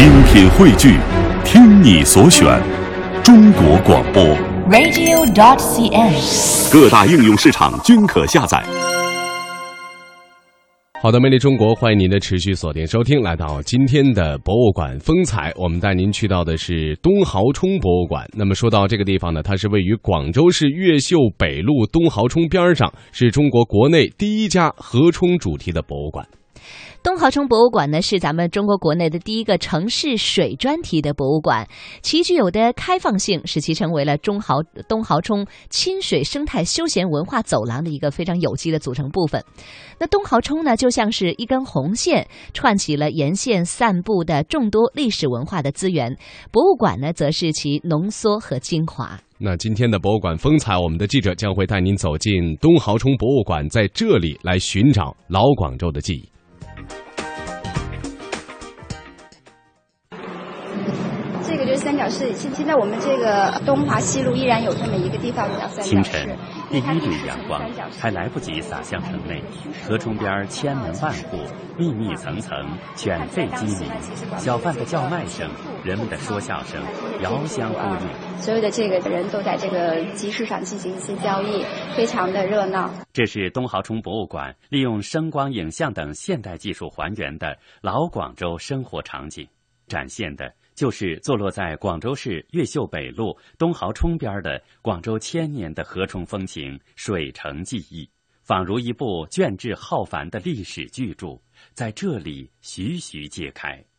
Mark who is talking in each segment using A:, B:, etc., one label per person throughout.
A: 精品汇聚，听你所选，中国广播。
B: radio.dot.cn，。
A: 各大应用市场均可下载。
C: 好的，魅力中国，欢迎您的持续锁定收听。来到今天的博物馆风采，我们带您去到的是东濠冲博物馆。那么说到这个地方呢，它是位于广州市越秀北路东濠冲边上，是中国国内第一家河冲主题的博物馆。
B: 东濠冲博物馆呢，是咱们中国国内的第一个城市水专题的博物馆，其具有的开放性使其成为了中濠东濠冲亲水生态休闲文化走廊的一个非常有机的组成部分。那东濠冲呢，就像是一根红线，串起了沿线散布的众多历史文化的资源。博物馆呢，则是其浓缩和精华。
C: 那今天的博物馆风采，我们的记者将会带您走进东濠冲博物馆，在这里来寻找老广州的记忆。
D: 三角市，现现在我们这个东华西路依然有这么一个地方叫三角市
E: 清晨。，第一缕阳光还来不及洒向城内，河冲边千门万户，密密层层，犬吠鸡鸣，小贩的叫卖声，人们的说笑声，遥相呼应。
D: 所有的这个人都在这个集市上进行一些交易，非常的热闹。
E: 这是东濠冲博物馆利用声光影像等现代技术还原的老广州生活场景，展现的就是坐落在广州市越秀北路东濠冲边的广州千年的河冲风情、水城记忆，仿如一部卷帙浩繁的历史巨著，在这里徐徐揭开。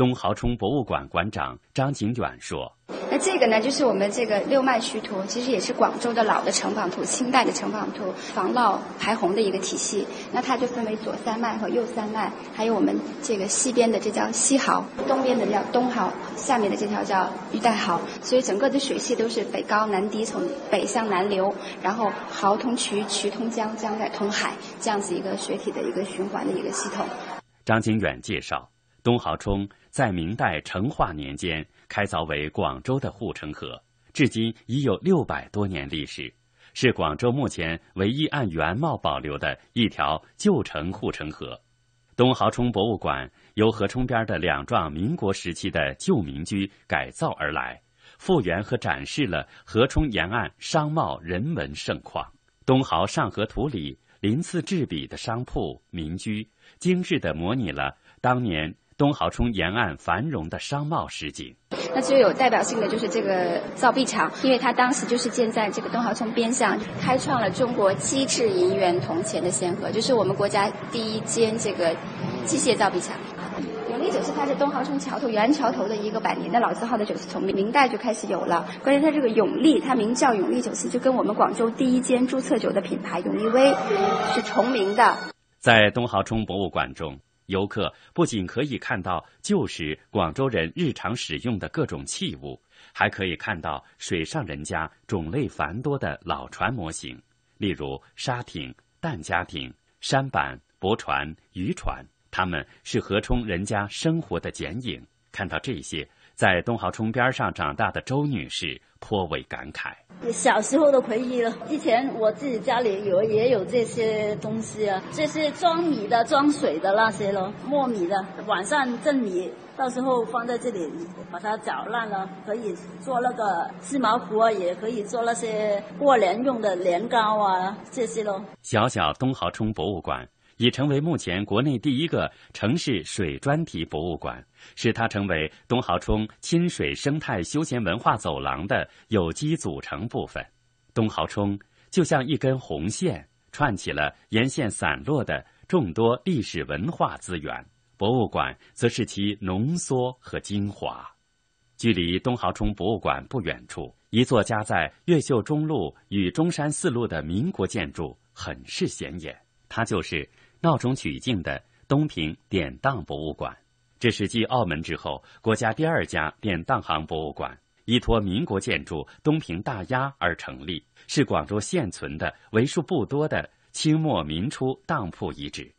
E: 东濠冲博物馆馆长张景远说。
D: 那这个呢，就是我们这个六脉徐图，其实也是广州的老的城防图，清代的城防图，防涝排洪的一个体系。那它就分为左三脉和右三脉，还有我们这个西边的这叫西濠，东边的叫东濠，下面的这条叫玉带濠。所以整个的水系都是北高南低，从北向南流，然后濠通渠，渠通江，江再通海，这样子一个水体的一个循环的一个系统。
E: 张景远介绍，东濠冲在明代成化年间开凿为广州的护城河，至今已有六百多年历史，是广州目前唯一按原貌保留的一条旧城护城河。东濠冲博物馆由河冲边的两幢民国时期的旧民居改造而来，复原和展示了河冲沿岸商贸人文盛况。东濠上河图里鳞次栉比的商铺民居，精致地模拟了当年东濠冲沿岸繁荣的商贸实景。
D: 那最有代表性的就是这个造币厂，因为它当时就是建在这个东濠冲边上，开创了中国机制银元铜钱的先河，就是我们国家第一间这个机械造币厂。永利酒是它是东濠冲桥头原桥头的一个百年的老字号的酒肆，从明代就开始有了。关键它这个永利，它名叫永利酒肆，就跟我们广州第一间注册酒的品牌永利威是重名的。
E: 在东濠冲博物馆中，游客不仅可以看到旧时广州人日常使用的各种器物，还可以看到水上人家种类繁多的老船模型，例如沙艇、弹家艇、山板、驳船、渔船，它们是河冲人家生活的剪影。看到这些，在东濠冲边上长大的周女士颇为感慨。
F: 小时候的回忆了。以前我自己家里有也有这些东西啊，这些装米的、装水的那些咯，磨米的，晚上蒸米，到时候放在这里，把它搅烂了，可以做那个鸡毛糊啊，也可以做那些过年用的年糕啊，这些咯。
E: 小小东濠冲博物馆已成为目前国内第一个城市水专题博物馆，使它成为东濠冲亲水生态休闲文化走廊的有机组成部分。东濠冲就像一根红线，串起了沿线散落的众多历史文化资源，博物馆则是其浓缩和精华。距离东濠冲博物馆不远处，一座夹在越秀中路与中山四路的民国建筑很是显眼，它就是闹中取静的东平典当博物馆。这是继澳门之后国家第二家典当行博物馆，依托民国建筑东平大押而成立，是广州现存的为数不多的清末民初当铺遗址。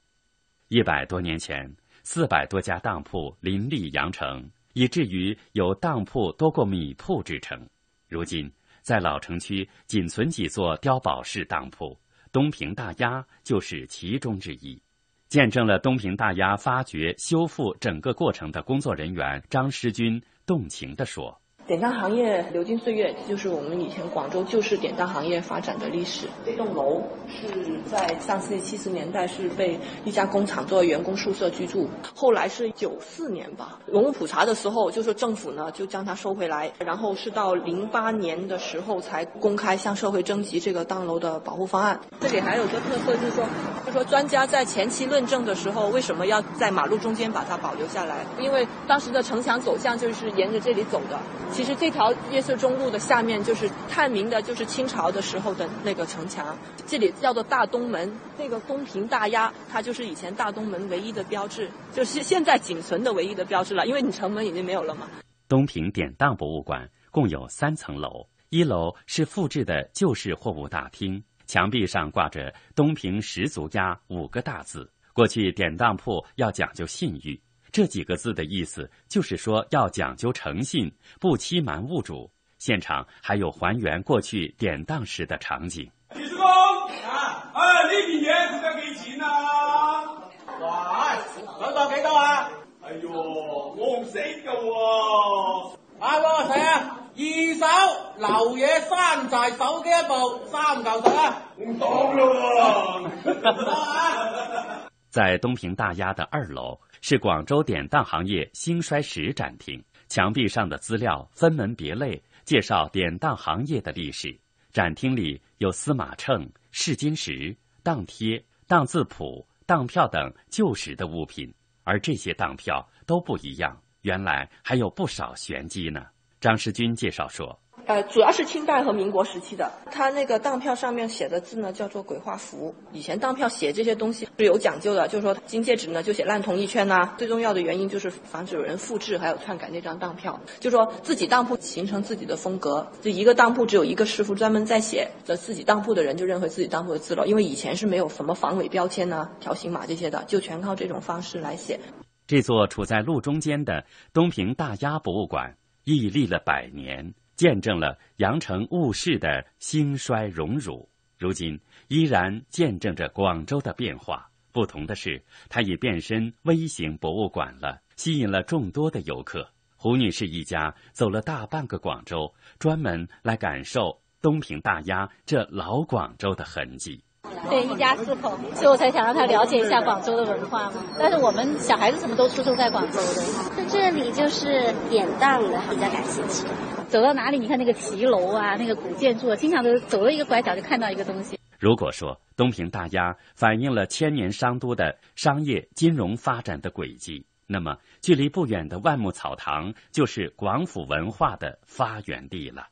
E: 一百多年前，四百多家当铺林立羊城，以至于有当铺多过米铺之称。如今，在老城区仅存几座碉堡式当铺，东平大鸭就是其中之一。见证了东平大鸭发掘、修复整个过程的工作人员张诗军动情地说。
G: 典当行业流金岁月，就是我们以前广州旧式典当行业发展的历史。这栋楼是在上世纪七十年代是被一家工厂作为员工宿舍居住，后来是九四年吧，文物普查的时候，就是政府呢就将它收回来，然后是到零八年的时候才公开向社会征集这个当楼的保护方案。这里还有个特色，就是说，就说专家在前期论证的时候，为什么要在马路中间把它保留下来？因为当时的城墙走向就是沿着这里走的。其实这条月色中路的下面就是探明的，就是清朝的时候的那个城墙，这里叫做大东门。那个东平大鸭，它就是以前大东门唯一的标志，就是现在仅存的唯一的标志了，因为你城门已经没有了嘛。
E: 东平典当博物馆共有三层楼，一楼是复制的旧式货物大厅，墙壁上挂着“东平十足鸭”五个大字。过去典当铺要讲究信誉。这几个字的意思就是说要讲究诚信，不欺瞒物主。现场还有还原过去典当时的场景。
H: 李师公啊，哎，你明年是要给钱啊？哇，老到几多啊？哎呦，我唔识噶喎。啊，我睇啊，二手流嘢山寨手机一部，三嚿水啊，唔当咯
E: 喎。在东平大押的二楼。是广州典当行业兴衰史展厅，墙壁上的资料分门别类，介绍典当行业的历史。展厅里有司马秤、试金石、当贴、当字谱、当票等旧时的物品，而这些当票都不一样，原来还有不少玄机呢。张世军介绍说。
G: 呃，主要是清代和民国时期的，它那个当票上面写的字呢，叫做鬼画符。以前当票写这些东西是有讲究的，就是说金戒指呢就写烂铜一圈呐。最重要的原因就是防止有人复制还有篡改那张当票，就说自己当铺形成自己的风格。就一个当铺只有一个师傅专门在写，这自己当铺的人就认为自己当铺的字了。因为以前是没有什么防伪标签呐、条形码这些的，就全靠这种方式来写。
E: 这座处在路中间的东平大鸭博物馆屹立了百年。见证了羊城物市的兴衰荣辱，如今依然见证着广州的变化。不同的是，它已变身微型博物馆了，吸引了众多的游客。胡女士一家走了大半个广州，专门来感受东平大鸭这老广州的痕迹。
I: 对，一家四口，所以我才想让他了解一下广州的文化嘛。但是我们小孩子什么都出生在广州的，
J: 在这里就是典当的比较感兴趣。
I: 走到哪里，你看那个骑楼啊，那个古建筑，经常都走了一个拐角就看到一个东西。
E: 如果说东平大押反映了千年商都的商业金融发展的轨迹，那么距离不远的万木草堂就是广府文化的发源地了。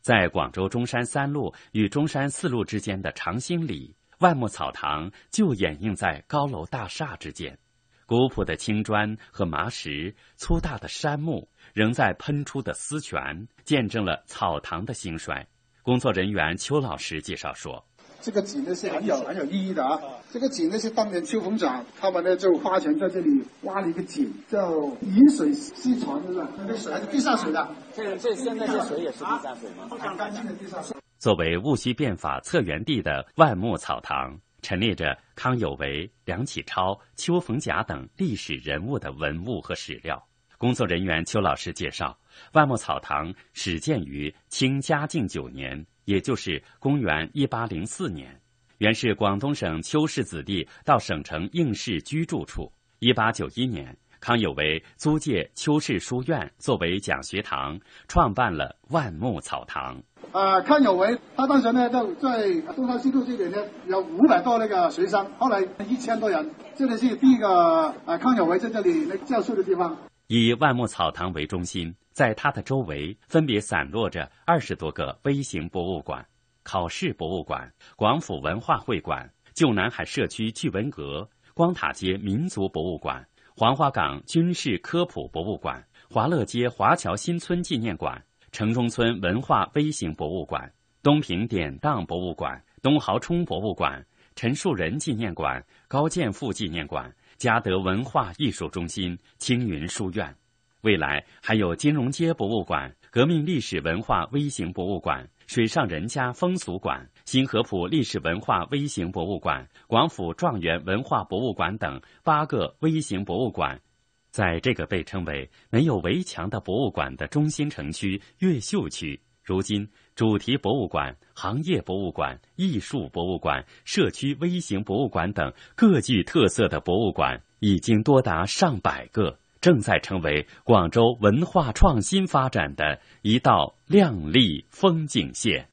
E: 在广州中山三路与中山四路之间的长兴里，万木草堂就掩映在高楼大厦之间。古朴的青砖和麻石，粗大的杉木，仍在喷出的丝泉，见证了草堂的兴衰。工作人员邱老师介绍说：“
K: 这个井呢是很有很有意义的啊！这个井呢是当年秋风长他们呢就花钱在这里挖了一个井，叫饮水西船，是不是？那个水还是地下水的。
L: 这这现在这水也是地下水吗？
K: 很干净的地下水。
E: 作为戊戌变法策源地的万木草堂。”陈列着康有为、梁启超、邱逢甲等历史人物的文物和史料。工作人员邱老师介绍，万木草堂始建于清嘉靖九年，也就是公元一八零四年，原是广东省邱氏子弟到省城应试居住处。一八九一年，康有为租借邱氏书院作为讲学堂，创办了万木草堂。
K: 啊，康有为，他当时呢在在东山西路这里呢有五百多那个学生，后来一千多人，这里是第一个啊康有为在这里那教书的地方。
E: 以万木草堂为中心，在它的周围分别散落着二十多个微型博物馆：考试博物馆、广府文化会馆、旧南海社区聚文阁、光塔街民族博物馆、黄花岗军事科普博物馆、华乐街华侨新村纪念馆。城中村文化微型博物馆、东平典当博物馆、东濠涌博物馆、陈树人纪念馆、高剑父纪念馆、嘉德文化艺术中心、青云书院，未来还有金融街博物馆、革命历史文化微型博物馆、水上人家风俗馆、新合浦历史文化微型博物馆、广府状元文化博物馆等八个微型博物馆。在这个被称为没有围墙的博物馆的中心城区越秀区，如今主题博物馆、行业博物馆、艺术博物馆、社区微型博物馆等各具特色的博物馆已经多达上百个，正在成为广州文化创新发展的一道亮丽风景线。